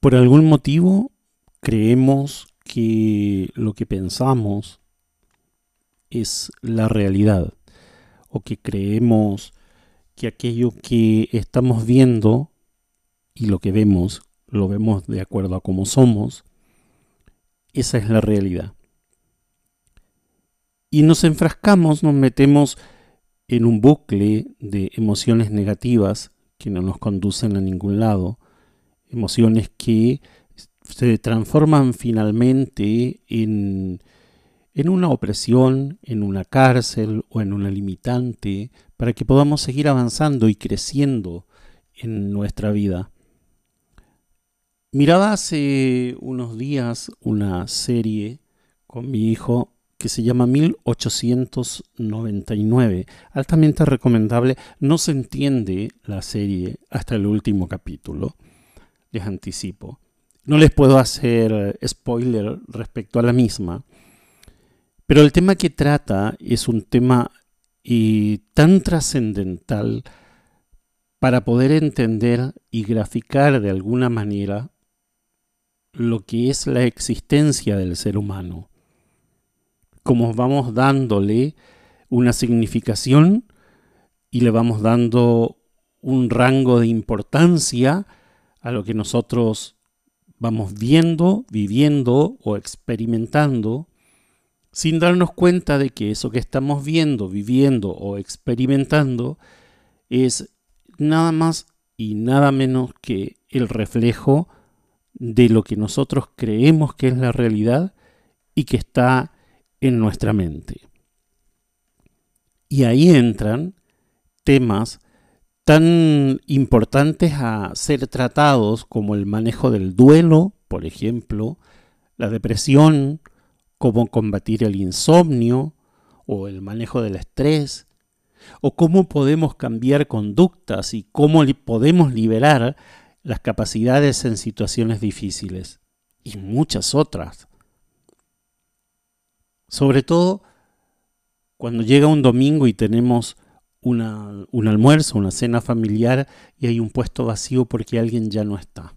Por algún motivo creemos que lo que pensamos es la realidad o que creemos que aquello que estamos viendo y lo que vemos lo vemos de acuerdo a cómo somos, esa es la realidad. Y nos enfrascamos, nos metemos en un bucle de emociones negativas que no nos conducen a ningún lado, emociones que se transforman finalmente en, en una opresión, en una cárcel o en una limitante para que podamos seguir avanzando y creciendo en nuestra vida. Miraba hace unos días una serie con mi hijo que se llama 1899, altamente recomendable. No se entiende la serie hasta el último capítulo les anticipo. No les puedo hacer spoiler respecto a la misma, pero el tema que trata es un tema tan trascendental para poder entender y graficar de alguna manera lo que es la existencia del ser humano. Como vamos dándole una significación y le vamos dando un rango de importancia a lo que nosotros vamos viendo, viviendo o experimentando, sin darnos cuenta de que eso que estamos viendo, viviendo o experimentando es nada más y nada menos que el reflejo de lo que nosotros creemos que es la realidad y que está en nuestra mente. Y ahí entran temas tan importantes a ser tratados como el manejo del duelo, por ejemplo, la depresión, cómo combatir el insomnio o el manejo del estrés, o cómo podemos cambiar conductas y cómo podemos liberar las capacidades en situaciones difíciles, y muchas otras. Sobre todo cuando llega un domingo y tenemos un almuerzo, una cena familiar y hay un puesto vacío porque alguien ya no está.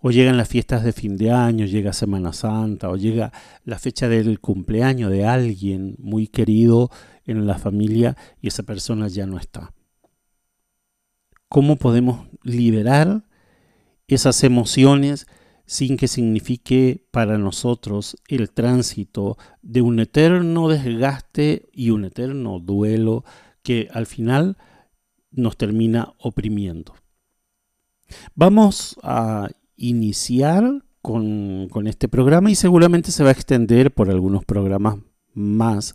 O llegan las fiestas de fin de año, llega Semana Santa, o llega la fecha del cumpleaños de alguien muy querido en la familia y esa persona ya no está. ¿Cómo podemos liberar esas emociones sin que signifique para nosotros el tránsito de un eterno desgaste y un eterno duelo que al final nos termina oprimiendo. Vamos a iniciar con, con, este programa y seguramente se va a extender por algunos programas más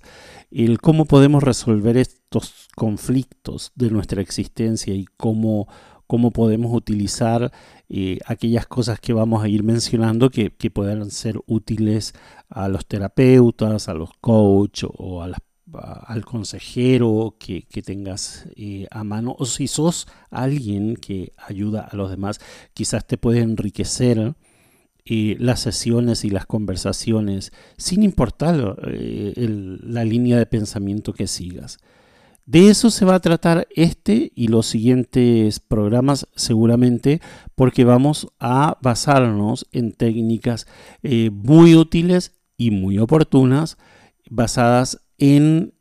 el cómo podemos resolver estos conflictos de nuestra existencia y cómo cómo podemos utilizar eh, aquellas cosas que vamos a ir mencionando que, puedan ser útiles a los terapeutas, a los coaches o al consejero que, tengas eh, a mano o si sos alguien que ayuda a los demás, quizás te puede enriquecer eh, las sesiones y las conversaciones sin importar la línea de pensamiento que sigas. De eso se va a tratar este y los siguientes programas seguramente porque vamos a basarnos en técnicas eh, muy útiles y muy oportunas basadas en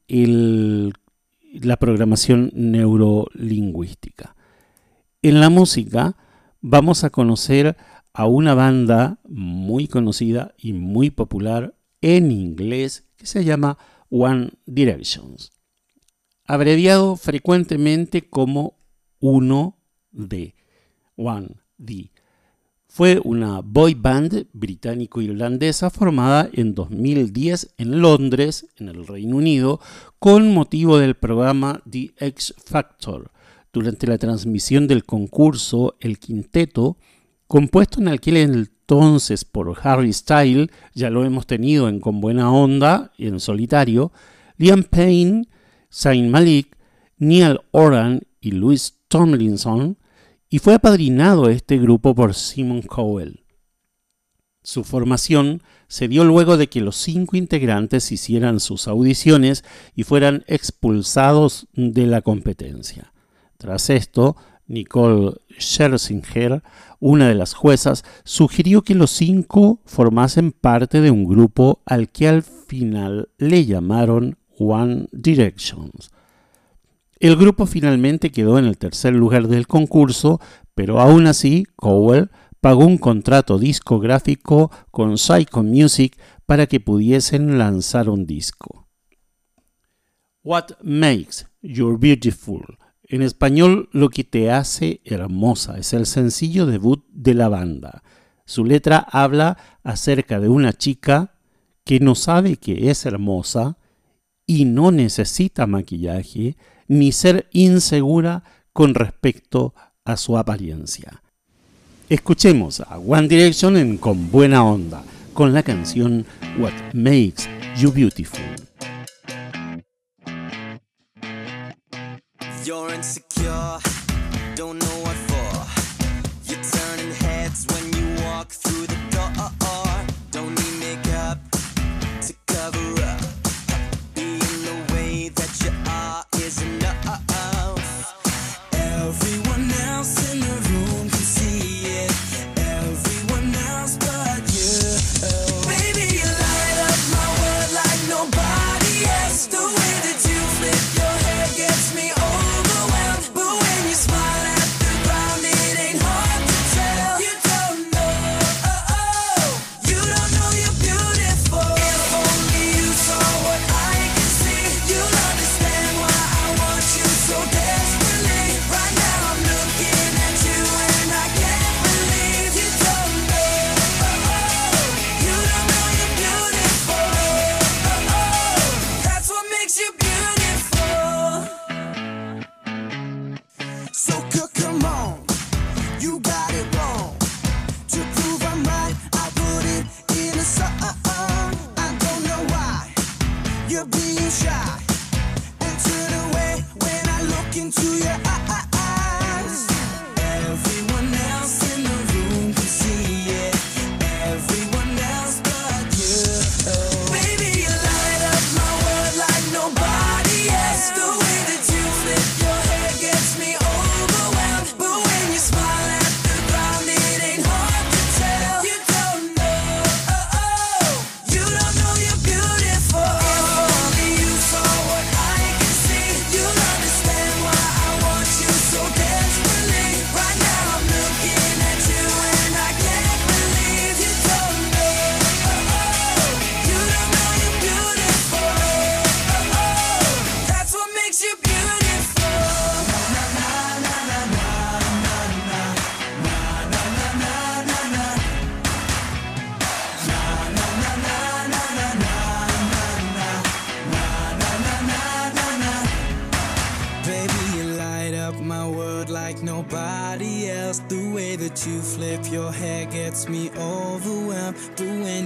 la programación neurolingüística. En la música vamos a conocer a una banda muy conocida y muy popular en inglés que se llama One Directions abreviado frecuentemente como 1D. 1D. Fue una boy band británico-irlandesa formada en 2010 en Londres, en el Reino Unido, con motivo del programa The X Factor. Durante la transmisión del concurso, el quinteto, compuesto en aquel entonces por Harry Style, ya lo hemos tenido en Con Buena Onda, y en solitario, Liam Payne, Saint Malik, Neil Oran y Louis Tomlinson, y fue apadrinado este grupo por Simon Cowell. Su formación se dio luego de que los cinco integrantes hicieran sus audiciones y fueran expulsados de la competencia. Tras esto, Nicole Scherzinger, una de las juezas, sugirió que los cinco formasen parte de un grupo al que al final le llamaron One Direction. El grupo finalmente quedó en el tercer lugar del concurso, pero aún así Cowell pagó un contrato discográfico con Psycho Music para que pudiesen lanzar un disco. What Makes You Beautiful. En español, Lo que te hace hermosa es el sencillo debut de la banda. Su letra habla acerca de una chica que no sabe que es hermosa, y no necesita maquillaje ni ser insegura con respecto a su apariencia. Escuchemos a One Direction en Con Buena Onda con la canción What Makes You Beautiful.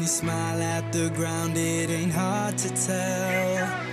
smile at the ground, it ain't hard to tell.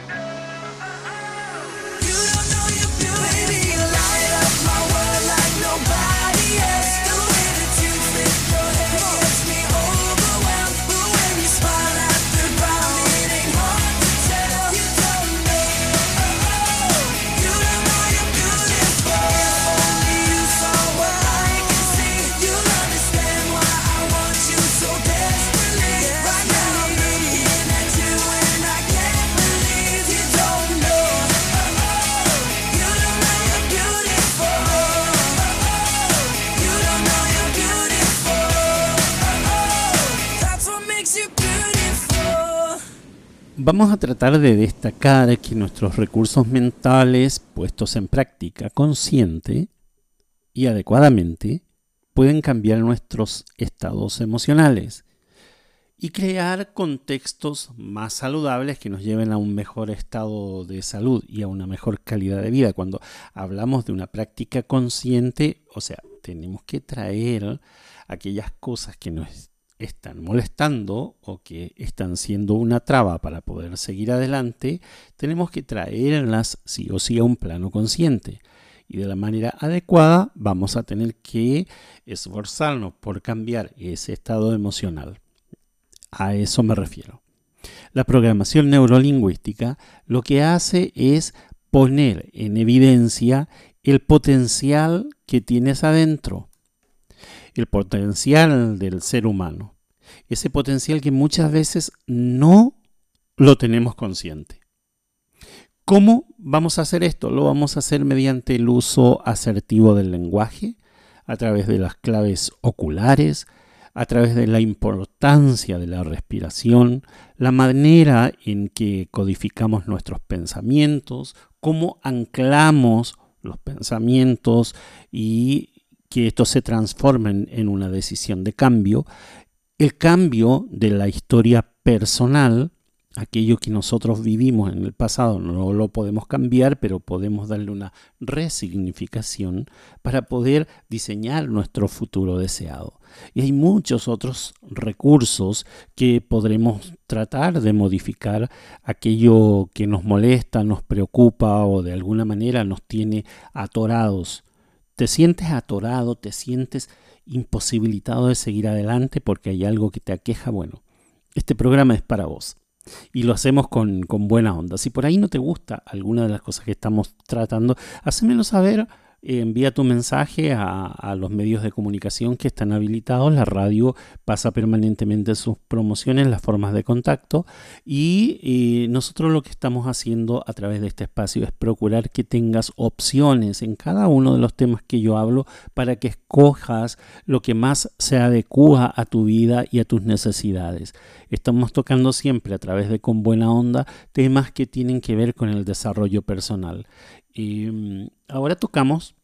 Vamos a tratar de destacar que nuestros recursos mentales puestos en práctica consciente y adecuadamente pueden cambiar nuestros estados emocionales y crear contextos más saludables que nos lleven a un mejor estado de salud y a una mejor calidad de vida. Cuando hablamos de una práctica consciente, o sea, tenemos que traer aquellas cosas que nos están molestando o que están siendo una traba para poder seguir adelante, tenemos que traerlas sí o sí a un plano consciente. Y de la manera adecuada vamos a tener que esforzarnos por cambiar ese estado emocional. A eso me refiero. La programación neurolingüística lo que hace es poner en evidencia el potencial que tienes adentro, el potencial del ser humano, ese potencial que muchas veces no lo tenemos consciente. ¿Cómo vamos a hacer esto? Lo vamos a hacer mediante el uso asertivo del lenguaje, a través de las claves oculares, a través de la importancia de la respiración, la manera en que codificamos nuestros pensamientos, cómo anclamos los pensamientos y que estos se transformen en una decisión de cambio, el cambio de la historia personal, aquello que nosotros vivimos en el pasado no lo podemos cambiar, pero podemos darle una resignificación para poder diseñar nuestro futuro deseado. Y hay muchos otros recursos que podremos tratar de modificar aquello que nos molesta, nos preocupa o de alguna manera nos tiene atorados. Te sientes atorado, te sientes imposibilitado de seguir adelante porque hay algo que te aqueja. Bueno, este programa es para vos y lo hacemos con, con, buena onda. Si por ahí no te gusta alguna de las cosas que estamos tratando, hacémelo saber envía tu mensaje a, los medios de comunicación que están habilitados. La radio pasa permanentemente sus promociones, las formas de contacto y, y nosotros lo que estamos haciendo a través de este espacio es procurar que tengas opciones en cada uno de los temas que yo hablo para que escojas lo que más se adecua a tu vida y a tus necesidades. Estamos tocando siempre a través de Con Buena Onda temas que tienen que ver con el desarrollo personal. Y ahora tocamos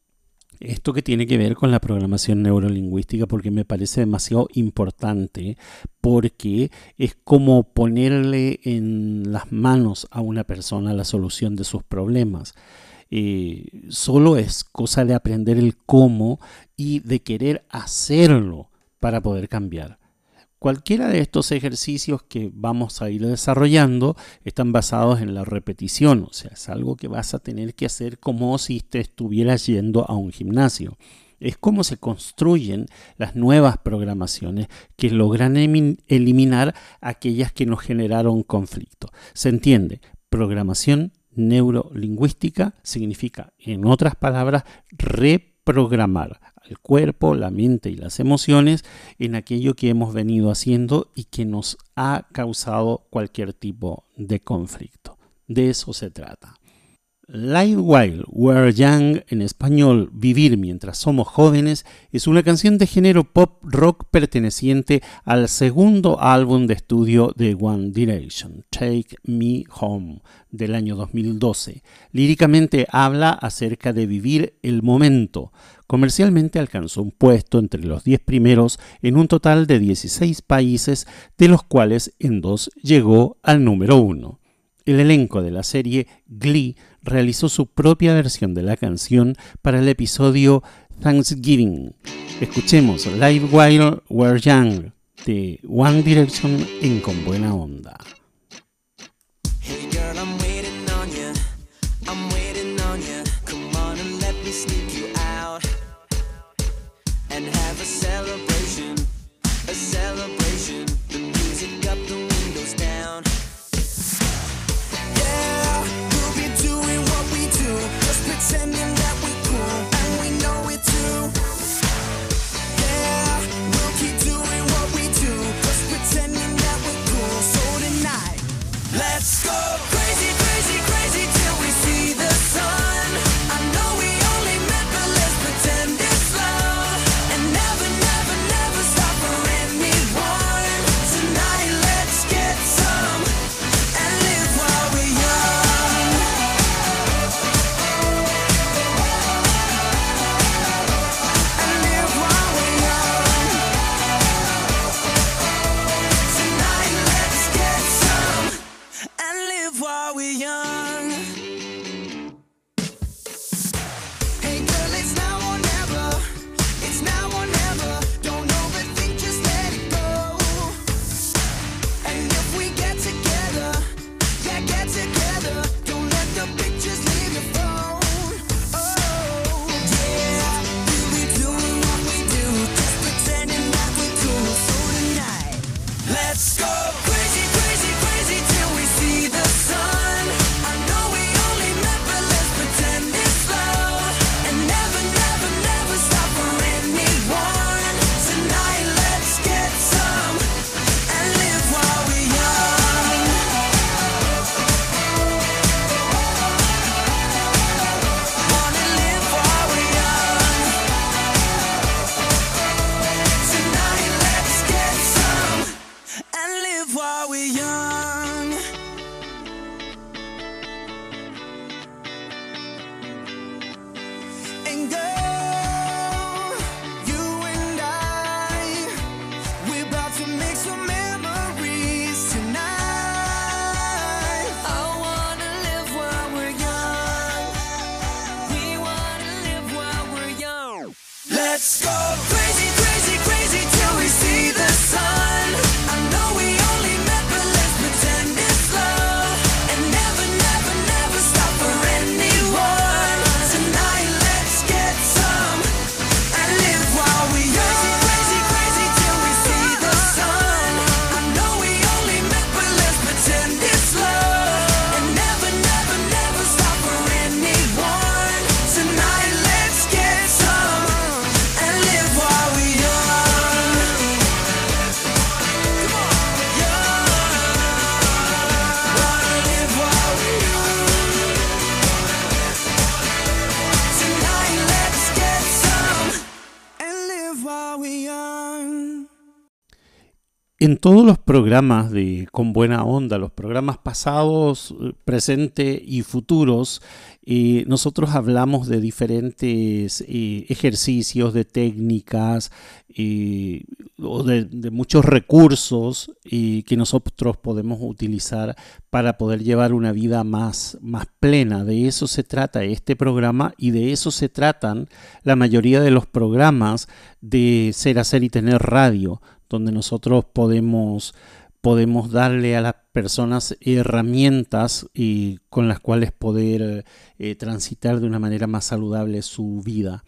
esto que tiene que ver con la programación neurolingüística porque me parece demasiado importante porque es como ponerle en las manos a una persona la solución de sus problemas. Eh, solo es cosa de aprender el cómo y de querer hacerlo para poder cambiar. Cualquiera de estos ejercicios que vamos a ir desarrollando están basados en la repetición, o sea, es algo que vas a tener que hacer como si te estuvieras yendo a un gimnasio. Es como se construyen las nuevas programaciones que logran eliminar aquellas que nos generaron conflicto. Se entiende, programación neurolingüística significa, en otras palabras, reprogramar el cuerpo, la mente y las emociones en aquello que hemos venido haciendo y que nos ha causado cualquier tipo de conflicto. De eso se trata. Live While We're Young, en español Vivir mientras somos jóvenes, es una canción de género pop rock perteneciente al segundo álbum de estudio de One Direction, Take Me Home, del año 2012. Líricamente habla acerca de vivir el momento. Comercialmente alcanzó un puesto entre los 10 primeros en un total de 16 países, de los cuales en dos llegó al número uno. El elenco de la serie Glee realizó su propia versión de la canción para el episodio Thanksgiving. Escuchemos Live While We're Young de One Direction en Con Buena Onda. Todos los programas de Con Buena Onda, los programas pasados, eh, presente y futuros, eh, nosotros hablamos de diferentes eh, ejercicios, de técnicas o de, de muchos recursos que nosotros podemos utilizar para poder llevar una vida más, más plena. De eso se trata este programa y de eso se tratan la mayoría de los programas de Ser, Hacer y Tener Radio donde nosotros podemos, podemos darle a las personas herramientas y con las cuales poder eh, transitar de una manera más saludable su vida.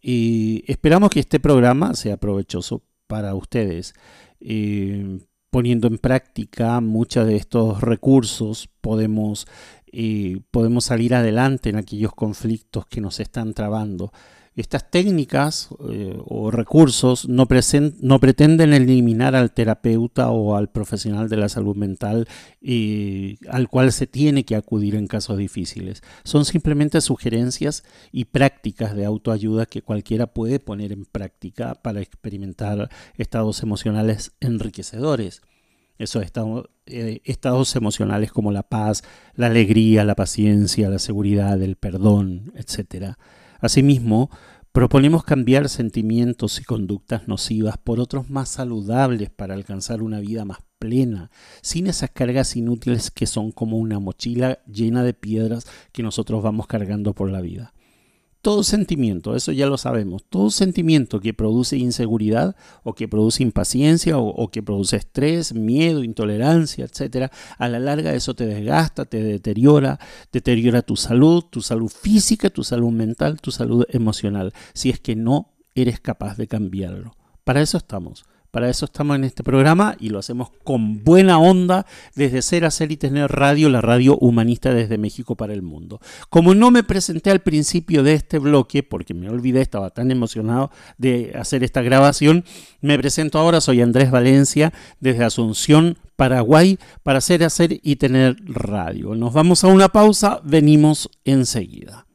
Y esperamos que este programa sea provechoso para ustedes. Eh, poniendo en práctica muchos de estos recursos podemos, eh, podemos salir adelante en aquellos conflictos que nos están trabando. Estas técnicas eh, o recursos no, no pretenden eliminar al terapeuta o al profesional de la salud mental al cual se tiene que acudir en casos difíciles. Son simplemente sugerencias y prácticas de autoayuda que cualquiera puede poner en práctica para experimentar estados emocionales enriquecedores. Esos estados, eh, estados emocionales como la paz, la alegría, la paciencia, la seguridad, el perdón, etc. Asimismo, proponemos cambiar sentimientos y conductas nocivas por otros más saludables para alcanzar una vida más plena, sin esas cargas inútiles que son como una mochila llena de piedras que nosotros vamos cargando por la vida. Todo sentimiento, eso ya lo sabemos, todo sentimiento que produce inseguridad o que produce impaciencia o, que produce estrés, miedo, intolerancia, etcétera, a la larga eso te desgasta, te deteriora, deteriora tu salud, tu salud física, tu salud mental, tu salud emocional, si es que no eres capaz de cambiarlo. Para eso estamos. Para eso estamos en este programa y lo hacemos con buena onda desde Hacer y Tener Radio, la radio humanista desde México para el mundo. Como no me presenté al principio de este bloque, porque me olvidé, estaba tan emocionado de hacer esta grabación, me presento ahora, soy Andrés Valencia desde Asunción, Paraguay, para Ser, Hacer y Tener Radio. Nos vamos a una pausa, venimos enseguida.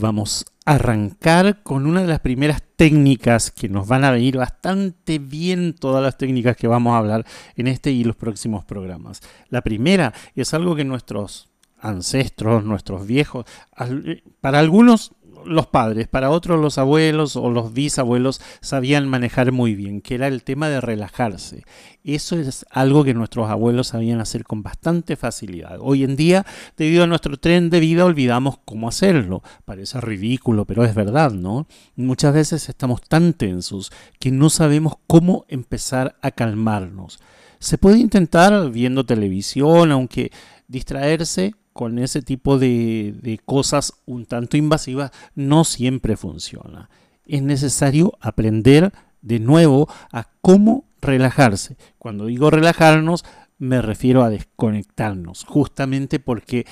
Vamos a arrancar con una de las primeras técnicas que nos van a venir bastante bien todas las técnicas que vamos a hablar en este y los próximos programas. La primera es algo que nuestros ancestros, nuestros viejos, al- para algunos los padres, para otros los abuelos o los bisabuelos sabían manejar muy bien, que era el tema de relajarse. Eso es algo que nuestros abuelos sabían hacer con bastante facilidad. Hoy en día, debido a nuestro tren de vida, olvidamos cómo hacerlo. Parece ridículo, pero es verdad, ¿no? Muchas veces estamos tan tensos que no sabemos cómo empezar a calmarnos. Se puede intentar viendo televisión, aunque distraerse con ese tipo de, de cosas un tanto invasivas no siempre funciona. Es necesario aprender de nuevo a cómo relajarse. Cuando digo relajarnos, me refiero a desconectarnos, justamente porque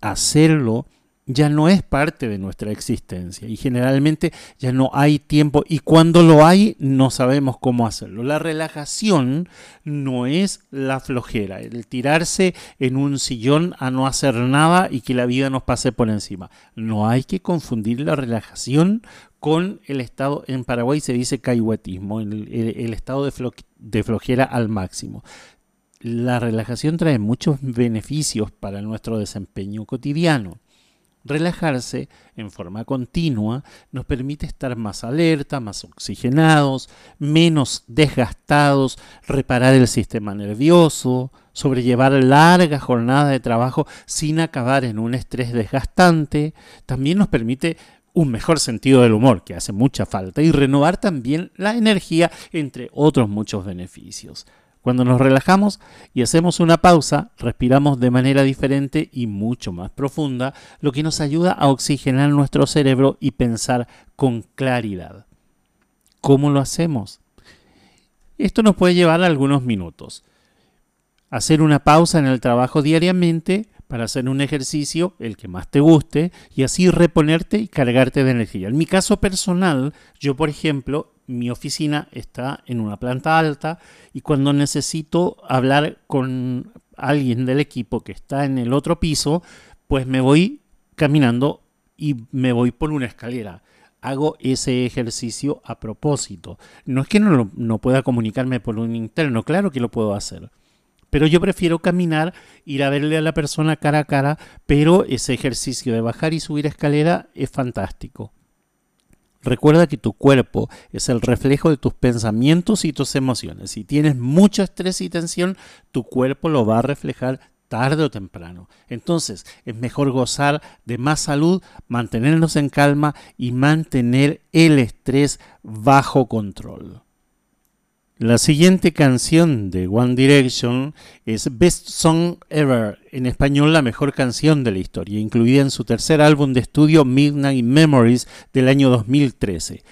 hacerlo ya no es parte de nuestra existencia y generalmente ya no hay tiempo y cuando lo hay no sabemos cómo hacerlo. La relajación no es la flojera, el tirarse en un sillón a no hacer nada y que la vida nos pase por encima. No hay que confundir la relajación con el estado, en Paraguay se dice caihuetismo, el, el- estado de flojera al máximo. la relajación trae muchos beneficios para nuestro desempeño cotidiano. Relajarse en forma continua nos permite estar más alerta, más oxigenados, menos desgastados, reparar el sistema nervioso, sobrellevar largas jornadas de trabajo sin acabar en un estrés desgastante. También nos permite un mejor sentido del humor, que hace mucha falta, y renovar también la energía, entre otros muchos beneficios. Cuando nos relajamos y hacemos una pausa, respiramos de manera diferente y mucho más profunda, lo que nos ayuda a oxigenar nuestro cerebro y pensar con claridad. ¿Cómo lo hacemos? Esto nos puede llevar algunos minutos. Hacer una pausa en el trabajo diariamente para hacer un ejercicio, el que más te guste, y así reponerte y cargarte de energía. En mi caso personal, yo por ejemplo, mi oficina está en una planta alta y cuando necesito hablar con alguien del equipo que está en el otro piso, pues me voy caminando y me voy por una escalera. Hago ese ejercicio a propósito. No es que no, no pueda comunicarme por un interno, claro que lo puedo hacer. Pero yo prefiero caminar, ir a verle a la persona cara a cara, pero ese ejercicio de bajar y subir escalera es fantástico. Recuerda que tu cuerpo es el reflejo de tus pensamientos y tus emociones. Si tienes mucho estrés y tensión, tu cuerpo lo va a reflejar tarde o temprano. Entonces, es mejor gozar de más salud, mantenernos en calma y mantener el estrés bajo control. La siguiente canción de One Direction es Best Song Ever, en español la mejor canción de la historia, incluida en su tercer álbum de estudio Midnight Memories del año 2013.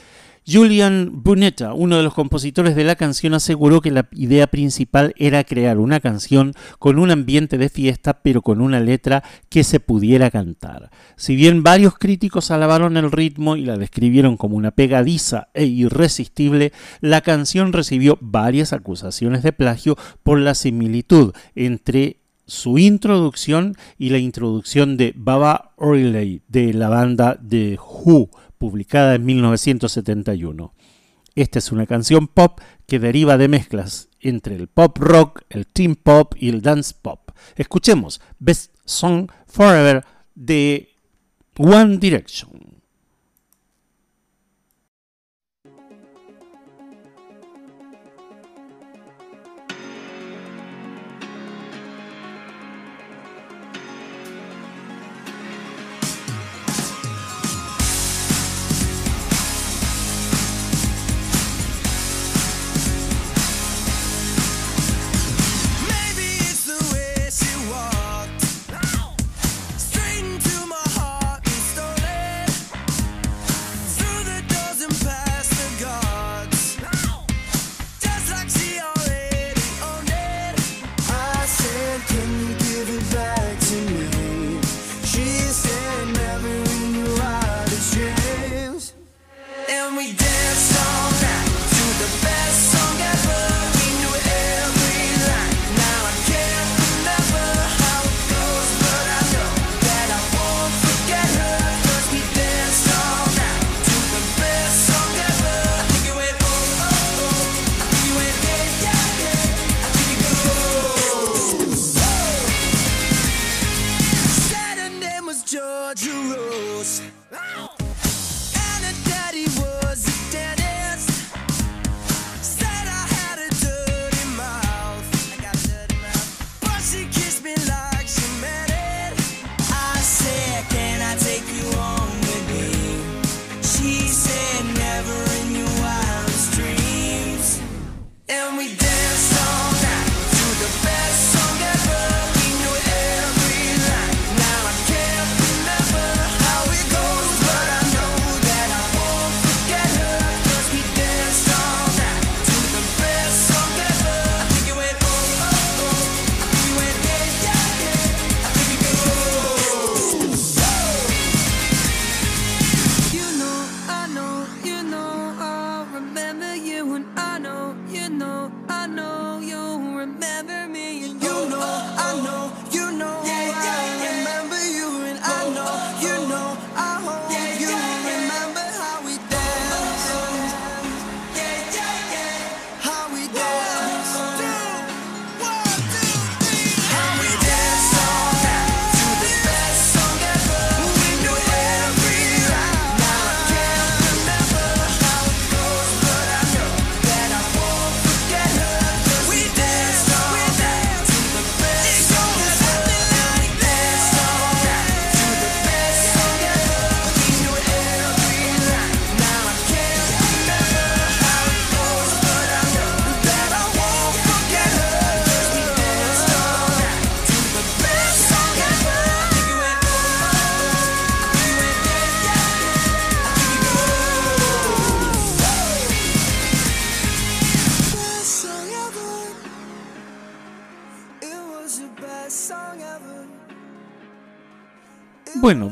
Julian Bunetta, uno de los compositores de la canción, aseguró que la idea principal era crear una canción con un ambiente de fiesta, pero con una letra que se pudiera cantar. Si bien varios críticos alabaron el ritmo y la describieron como una pegadiza e irresistible, la canción recibió varias acusaciones de plagio por la similitud entre su introducción y la introducción de Baba O'Reilly de la banda The Who, publicada en 1971. Esta es una canción pop que deriva de mezclas entre el pop rock, el teen pop y el dance pop. Escuchemos Best Song Forever de One Direction.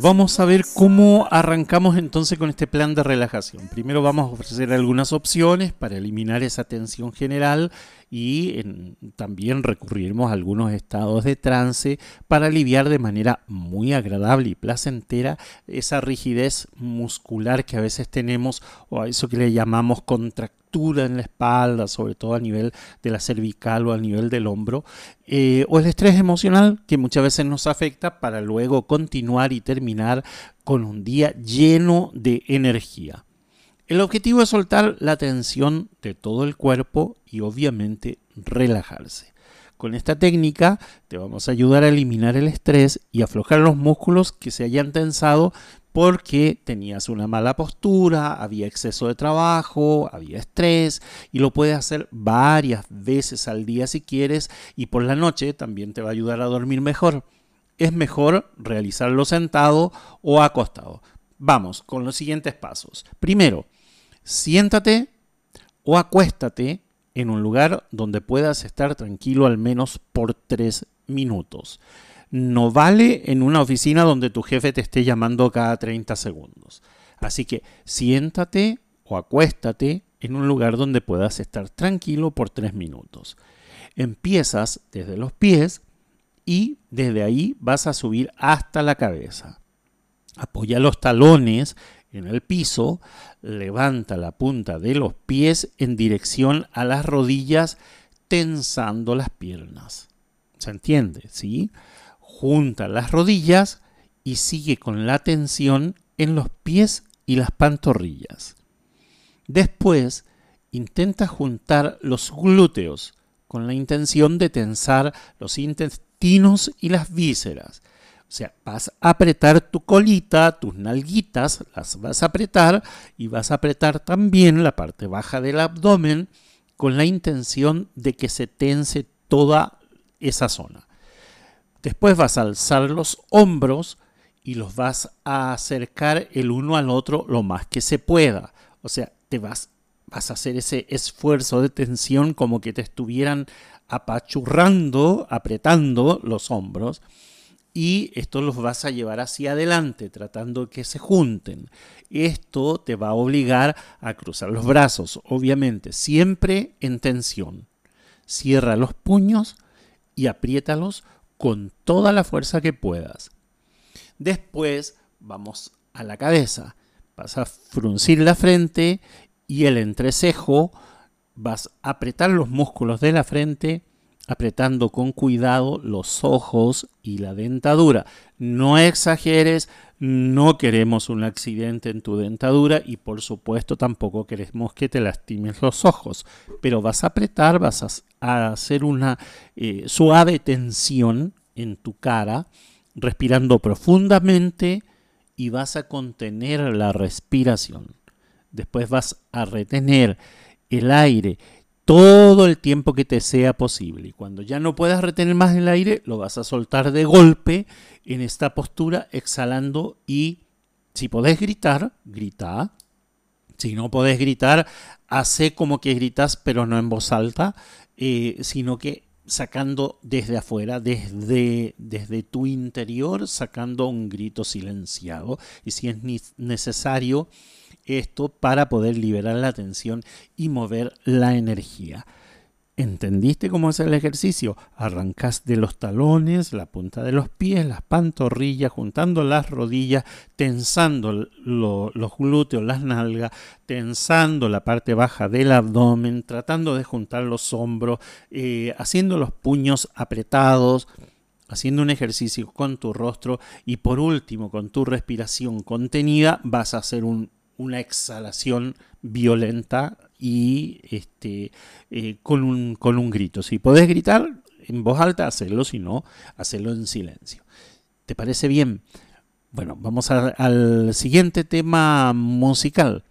Vamos a ver cómo arrancamos entonces con este plan de relajación. Primero vamos a ofrecer algunas opciones para eliminar esa tensión general y también recurriremos a algunos estados de trance para aliviar de manera muy agradable y placentera esa rigidez muscular que a veces tenemos o a eso que le llamamos contractura en la espalda, sobre todo a nivel de la cervical o a nivel del hombro, eh, o el estrés emocional que muchas veces nos afecta para luego continuar y terminar con un día lleno de energía. El objetivo es soltar la tensión de todo el cuerpo y obviamente relajarse. Con esta técnica te vamos a ayudar a eliminar el estrés y aflojar los músculos que se hayan tensado porque tenías una mala postura, había exceso de trabajo, había estrés y lo puedes hacer varias veces al día si quieres y por la noche también te va a ayudar a dormir mejor. Es mejor realizarlo sentado o acostado. Vamos con los siguientes pasos. Primero, siéntate o acuéstate en un lugar donde puedas estar tranquilo al menos por tres minutos. No vale en una oficina donde tu jefe te esté llamando cada 30 segundos. Así que siéntate o acuéstate en un lugar donde puedas estar tranquilo por tres minutos. Empiezas desde los pies y desde ahí vas a subir hasta la cabeza. Apoya los talones en el piso, levanta la punta de los pies en dirección a las rodillas, tensando las piernas. ¿Se entiende? ¿Sí? Junta las rodillas y sigue con la tensión en los pies y las pantorrillas. Después, intenta juntar los glúteos con la intención de tensar los intestinos y las vísceras. O sea, vas a apretar tu colita, tus nalguitas, las vas a apretar y vas a apretar también la parte baja del abdomen con la intención de que se tense toda esa zona. Después vas a alzar los hombros y los vas a acercar el uno al otro lo más que se pueda. O sea, te vas, vas a hacer ese esfuerzo de tensión como que te estuvieran apachurrando, apretando los hombros y esto los vas a llevar hacia adelante tratando que se junten. Esto te va a obligar a cruzar los brazos, obviamente, siempre en tensión. Cierra los puños y apriétalos con toda la fuerza que puedas. Después vamos a la cabeza. Vas a fruncir la frente y el entrecejo. Vas a apretar los músculos de la frente apretando con cuidado los ojos y la dentadura. No exageres, no queremos un accidente en tu dentadura y por supuesto tampoco queremos que te lastimes los ojos, pero vas a apretar, vas a, hacer una eh, suave tensión en tu cara, respirando profundamente y vas a contener la respiración. Después vas a retener el aire todo el tiempo que te sea posible. Y cuando ya no puedas retener más el aire, lo vas a soltar de golpe en esta postura, exhalando y si podés gritar, grita. Si no podés gritar, hace como que gritas, pero no en voz alta, eh, sino que sacando desde afuera, desde, desde tu interior, sacando un grito silenciado. Y si es necesario, esto para poder liberar la tensión y mover la energía. ¿Entendiste cómo es el ejercicio? Arrancas de los talones, la punta de los pies, las pantorrillas, juntando las rodillas, tensando lo, los glúteos, las nalgas, tensando la parte baja del abdomen, tratando de juntar los hombros, eh, haciendo los puños apretados, haciendo un ejercicio con tu rostro y por último con tu respiración contenida vas a hacer un, una exhalación violenta y este, eh, con, un, con un grito. Si podés gritar en voz alta, hacelo, si no, hacelo en silencio. ¿Te parece bien? Bueno, vamos al siguiente tema musical.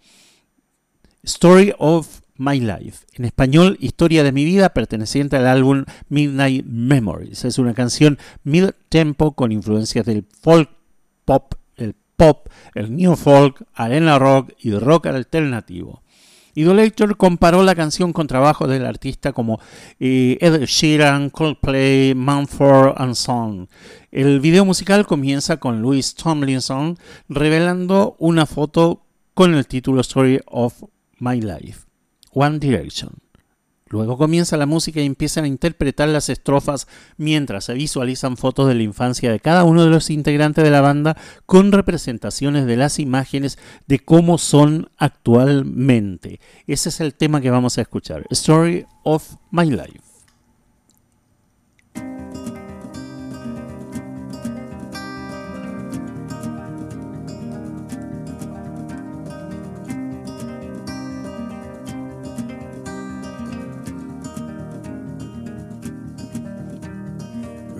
Story of My Life. En español, Historia de mi vida, perteneciente al álbum Midnight Memories. Es una canción mid-tempo con influencias del folk pop, pop, el new folk, arena rock y rock alternativo. Idolator comparó la canción con trabajos del artista como eh, Ed Sheeran, Coldplay, Mumford and Son. El video musical comienza con Louis Tomlinson revelando una foto con el título Story of My Life, One Direction. Luego comienza la música y empiezan a interpretar las estrofas mientras se visualizan fotos de la infancia de cada uno de los integrantes de la banda con representaciones de las imágenes de cómo son actualmente. Ese es el tema que vamos a escuchar, Story of My Life.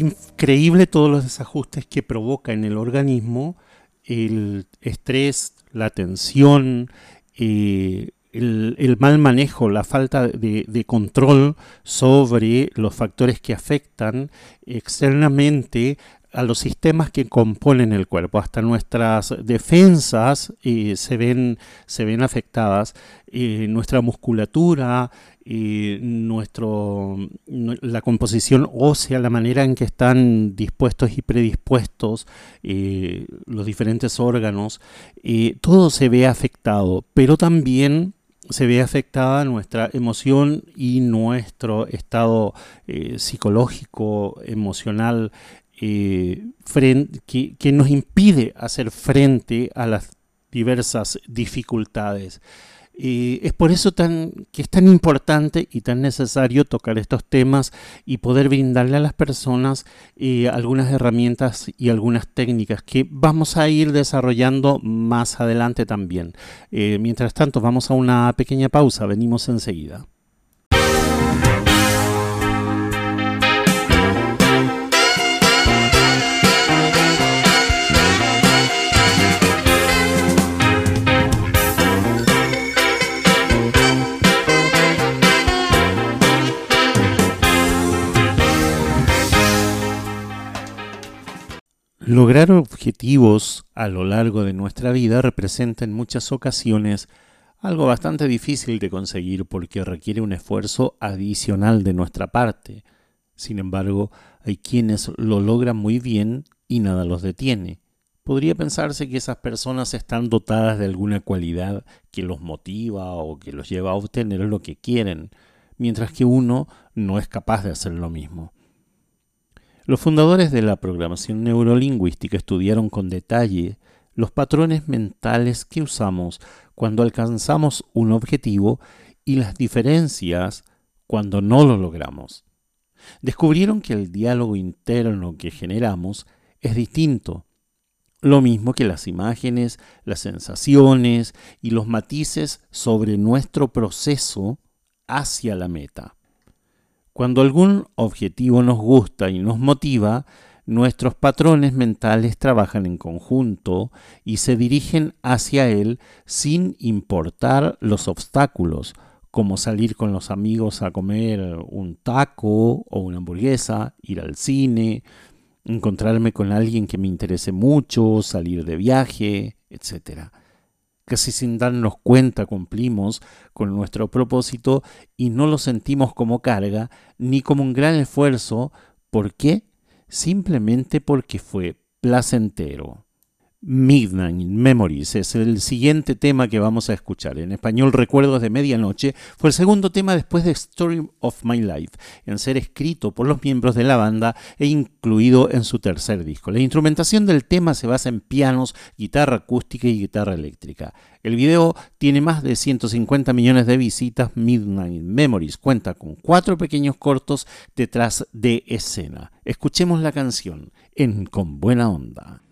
increíble todos los desajustes que provoca en el organismo el estrés, la tensión, eh, el, mal manejo, la falta de, de control sobre los factores que afectan externamente a los sistemas que componen el cuerpo, hasta nuestras defensas eh, se, ven, se ven afectadas, eh, nuestra musculatura, eh, nuestro, nu- la composición ósea, la manera en que están dispuestos y predispuestos eh, los diferentes órganos, eh, todo se ve afectado, pero también se ve afectada nuestra emoción y nuestro estado eh, psicológico, emocional, que nos impide hacer frente a las diversas dificultades. Es por eso tan, que es tan importante y tan necesario tocar estos temas y poder brindarle a las personas eh, algunas herramientas y algunas técnicas que vamos a ir desarrollando más adelante también. Eh, mientras tanto, vamos a una pequeña pausa, venimos enseguida. Lograr objetivos a lo largo de nuestra vida representa en muchas ocasiones algo bastante difícil de conseguir porque requiere un esfuerzo adicional de nuestra parte. Sin embargo, hay quienes lo logran muy bien y nada los detiene. Podría pensarse que esas personas están dotadas de alguna cualidad que los motiva o que los lleva a obtener lo que quieren, mientras que uno no es capaz de hacer lo mismo. Los fundadores de la programación neurolingüística estudiaron con detalle los patrones mentales que usamos cuando alcanzamos un objetivo y las diferencias cuando no lo logramos. Descubrieron que el diálogo interno que generamos es distinto, lo mismo que las imágenes, las sensaciones y los matices sobre nuestro proceso hacia la meta. Cuando algún objetivo nos gusta y nos motiva, nuestros patrones mentales trabajan en conjunto y se dirigen hacia él sin importar los obstáculos, como salir con los amigos a comer un taco o una hamburguesa, ir al cine, encontrarme con alguien que me interese mucho, salir de viaje, etc. Casi sin darnos cuenta cumplimos con nuestro propósito y no lo sentimos como carga ni como un gran esfuerzo. ¿Por qué? Simplemente porque fue placentero. Midnight Memories es el siguiente tema que vamos a escuchar. En español, Recuerdos de Medianoche fue el segundo tema después de Story of My Life, en ser escrito por los miembros de la banda e incluido en su tercer disco. La instrumentación del tema se basa en pianos, guitarra acústica y guitarra eléctrica. El video tiene más de 150 millones de visitas. Midnight Memories cuenta con cuatro pequeños cortos detrás de escena. Escuchemos la canción en Con Buena Onda.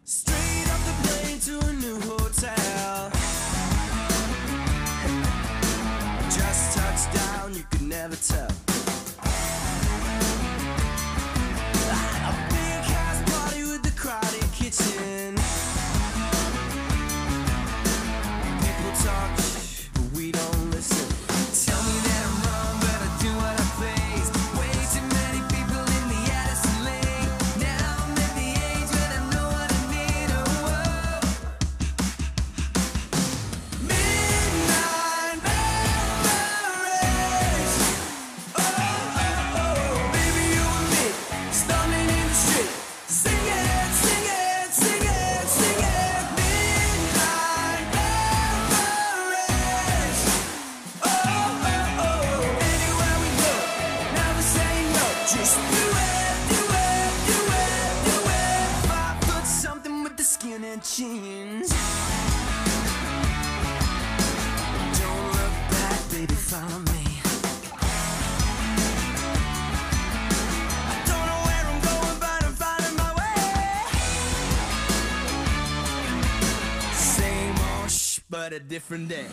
A different day.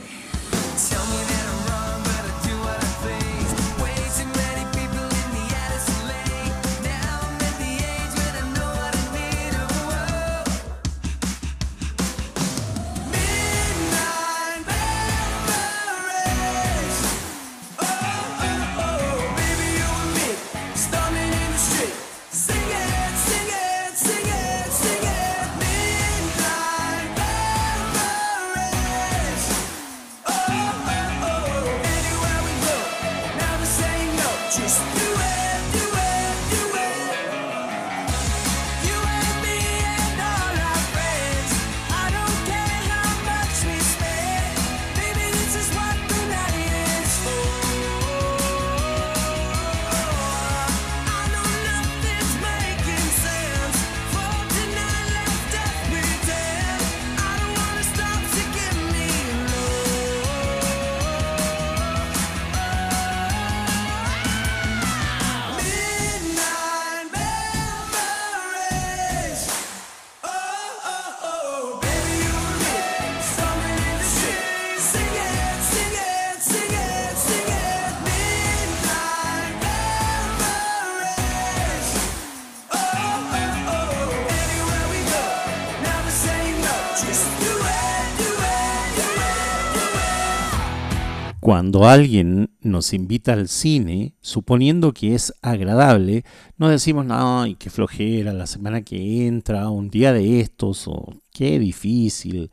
Cuando alguien nos invita al cine, suponiendo que es agradable, no decimos, ay, qué flojera, la semana que entra, un día de estos, o qué difícil.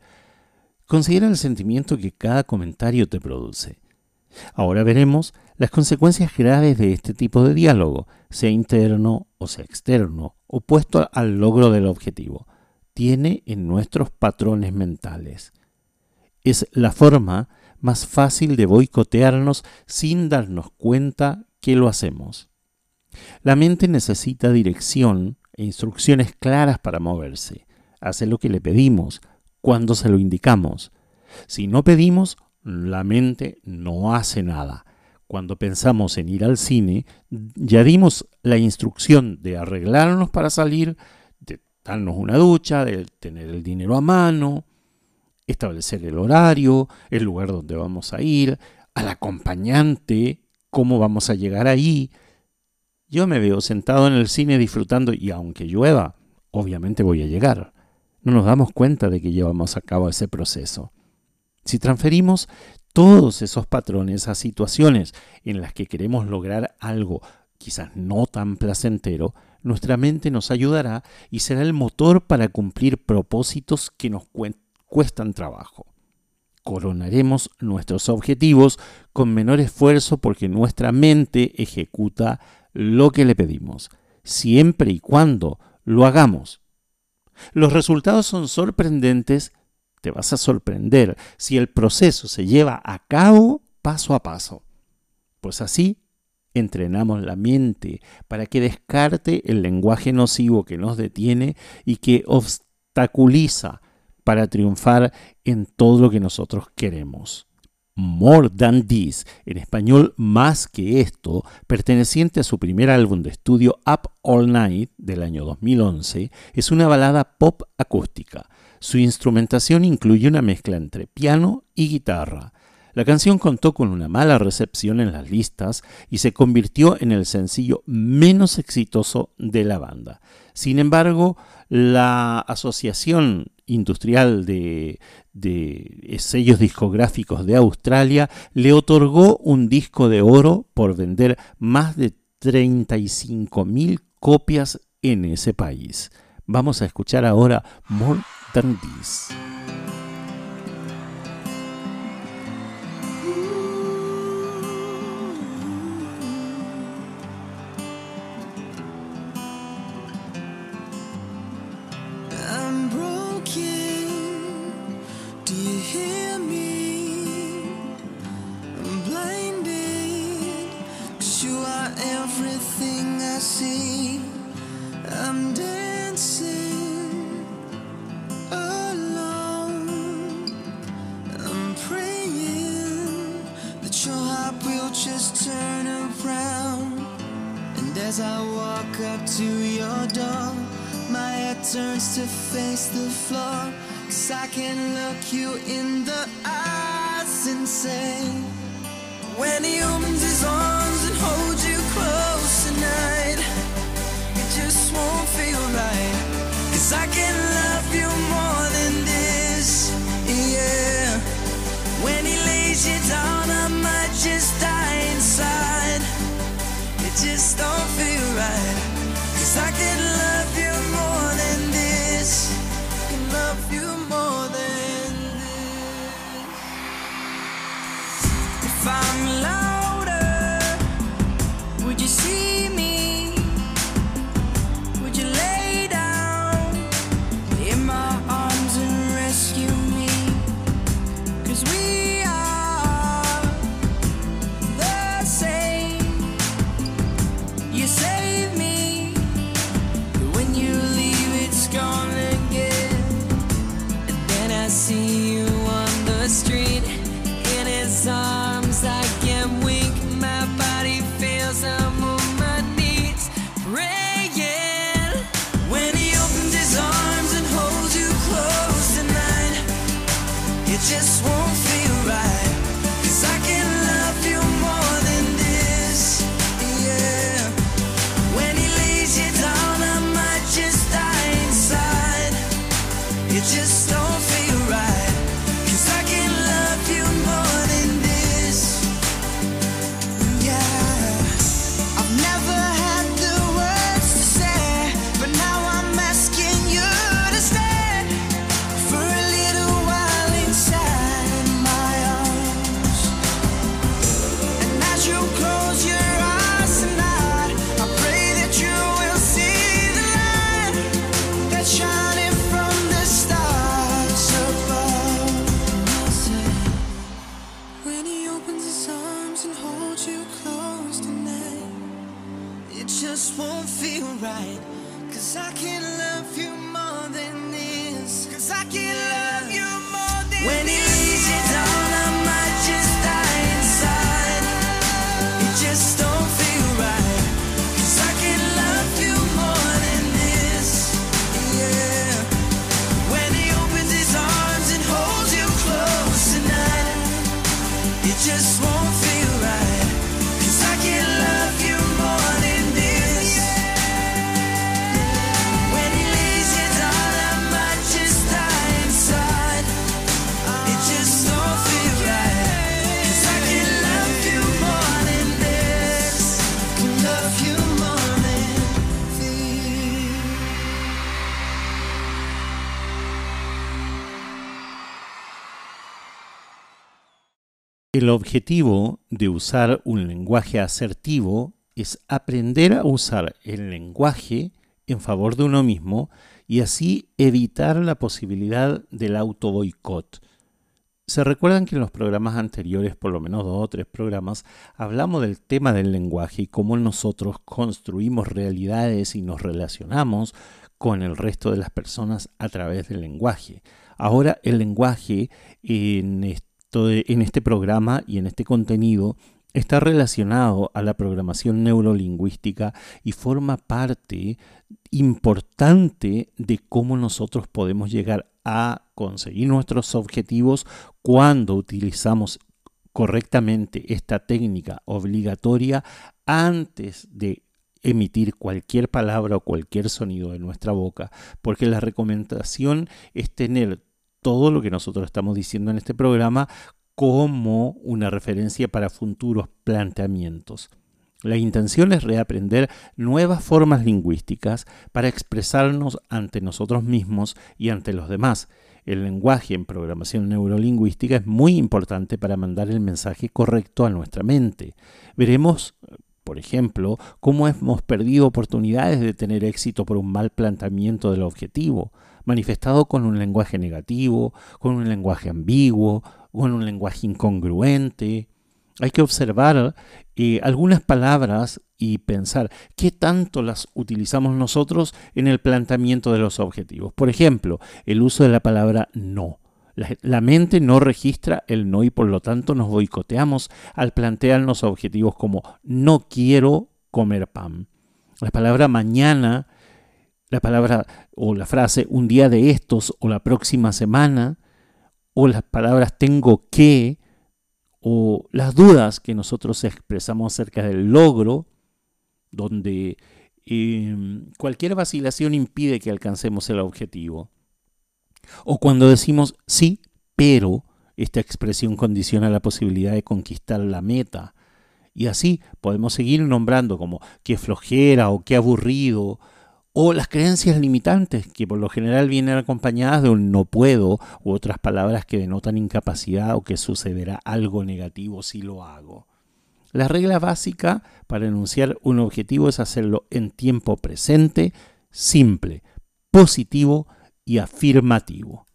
Considera el sentimiento que cada comentario te produce. Ahora veremos las consecuencias graves de este tipo de diálogo, sea interno o sea externo, opuesto al logro del objetivo. Tiene en nuestros patrones mentales. Es la forma más fácil de boicotearnos sin darnos cuenta que lo hacemos. La mente necesita dirección e instrucciones claras para moverse. Hace lo que le pedimos, cuando se lo indicamos. Si no pedimos, la mente no hace nada. Cuando pensamos en ir al cine, ya dimos la instrucción de arreglarnos para salir, de darnos una ducha, de tener el dinero a mano, establecer el horario, el lugar donde vamos a ir, al acompañante, cómo vamos a llegar ahí. Yo me veo sentado en el cine disfrutando y aunque llueva, obviamente voy a llegar. No nos damos cuenta de que llevamos a cabo ese proceso. Si transferimos todos esos patrones a situaciones en las que queremos lograr algo quizás no tan placentero, nuestra mente nos ayudará y será el motor para cumplir propósitos que nos cuestan trabajo. Coronaremos nuestros objetivos con menor esfuerzo porque nuestra mente ejecuta lo que le pedimos, siempre y cuando lo hagamos. Los resultados son sorprendentes, te vas a sorprender si el proceso se lleva a cabo paso a paso. Pues así entrenamos la mente para que descarte el lenguaje nocivo que nos detiene y que obstaculiza para triunfar en todo lo que nosotros queremos. More Than This, en español Más que esto, perteneciente a su primer álbum de estudio Up All Night del año 2011, es una balada pop acústica. Su instrumentación incluye una mezcla entre piano y guitarra. La canción contó con una mala recepción en las listas y se convirtió en el sencillo menos exitoso de la banda. Sin embargo, la Asociación Industrial de, sellos discográficos de Australia le otorgó un disco de oro por vender más de 35.000 copias en ese país. Vamos a escuchar ahora More Than This. I'm dancing alone. I'm praying that your heart will just turn around. And as I walk up to your door, my head turns to face the floor. Cause I can look you in the eyes and say, When he opens his arms just won't feel right. Cause I can objetivo de usar un lenguaje asertivo es aprender a usar el lenguaje en favor de uno mismo y así evitar la posibilidad del auto boicot. Se recuerdan que en los programas anteriores, por lo menos dos o tres programas, hablamos del tema del lenguaje y cómo nosotros construimos realidades y nos relacionamos con el resto de las personas a través del lenguaje. Ahora el lenguaje en, esto de- en este programa y en este contenido está relacionado a la programación neurolingüística y forma parte importante de cómo nosotros podemos llegar a conseguir nuestros objetivos cuando utilizamos correctamente esta técnica obligatoria antes de emitir cualquier palabra o cualquier sonido de nuestra boca, porque la recomendación es tener todo lo que nosotros estamos diciendo en este programa como una referencia para futuros planteamientos. La intención es reaprender nuevas formas lingüísticas para expresarnos ante nosotros mismos y ante los demás. El lenguaje en programación neurolingüística es muy importante para mandar el mensaje correcto a nuestra mente. Veremos, por ejemplo, cómo hemos perdido oportunidades de tener éxito por un mal planteamiento del objetivo, manifestado con un lenguaje negativo, con un lenguaje ambiguo, con un lenguaje incongruente. Hay que observar eh, algunas palabras y pensar qué tanto las utilizamos nosotros en el planteamiento de los objetivos. Por ejemplo, el uso de la palabra no. La, la mente no registra el no y por lo tanto nos boicoteamos al plantearnos objetivos como no quiero comer pan. La palabra mañana, la palabra o la frase un día de estos o la próxima semana, o las palabras tengo que, o las dudas que nosotros expresamos acerca del logro, donde eh, cualquier vacilación impide que alcancemos el objetivo. O cuando decimos sí, pero esta expresión condiciona la posibilidad de conquistar la meta. Y así podemos seguir nombrando como qué flojera o qué aburrido, o las creencias limitantes que por lo general vienen acompañadas de un no puedo u otras palabras que denotan incapacidad o que sucederá algo negativo si lo hago. La regla básica para enunciar un objetivo es hacerlo en tiempo presente, simple, positivo y afirmativo.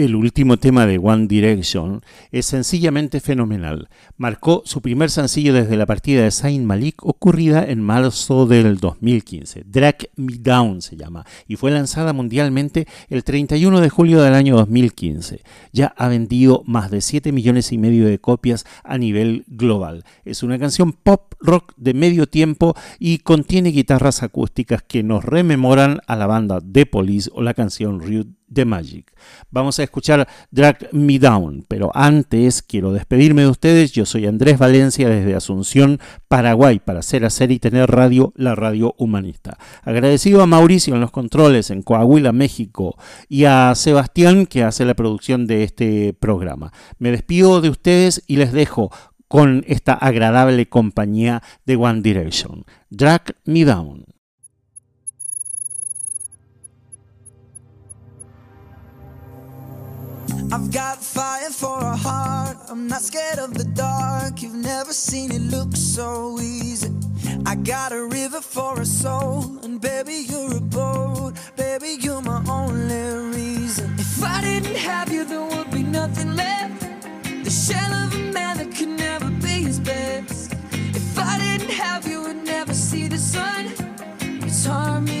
El último tema de One Direction es sencillamente fenomenal. Marcó su primer sencillo desde la partida de Saint Malik ocurrida en marzo del 2015. Drag Me Down se llama y fue lanzada mundialmente el 31 de julio del año 2015. Ya ha vendido más de 7 millones y medio de copias a nivel global. Es una canción pop rock de medio tiempo y contiene guitarras acústicas que nos rememoran a la banda The Police o la canción Rude The Magic. Vamos a escuchar Drag Me Down, pero antes quiero despedirme de ustedes. Yo soy Andrés Valencia desde Asunción, Paraguay, para hacer, hacer y tener radio, la radio humanista. Agradecido a Mauricio en los controles en Coahuila, México, y a Sebastián que hace la producción de este programa. Me despido de ustedes y les dejo con esta agradable compañía de One Direction. Drag Me Down. I've got fire for a heart. I'm not scared of the dark. You've never seen it look so easy. I got a river for a soul, and baby, you're a boat. Baby, you're my only reason. If I didn't have you, there would be nothing left. The shell of a man that could never be his best. If I didn't have you, would never see the sun. You taught me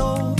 Soul,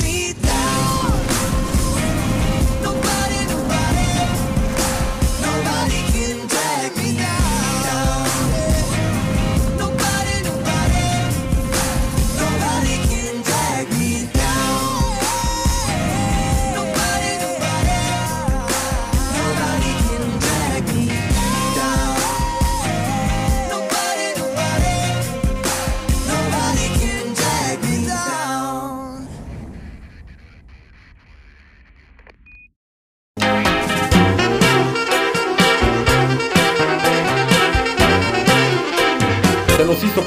me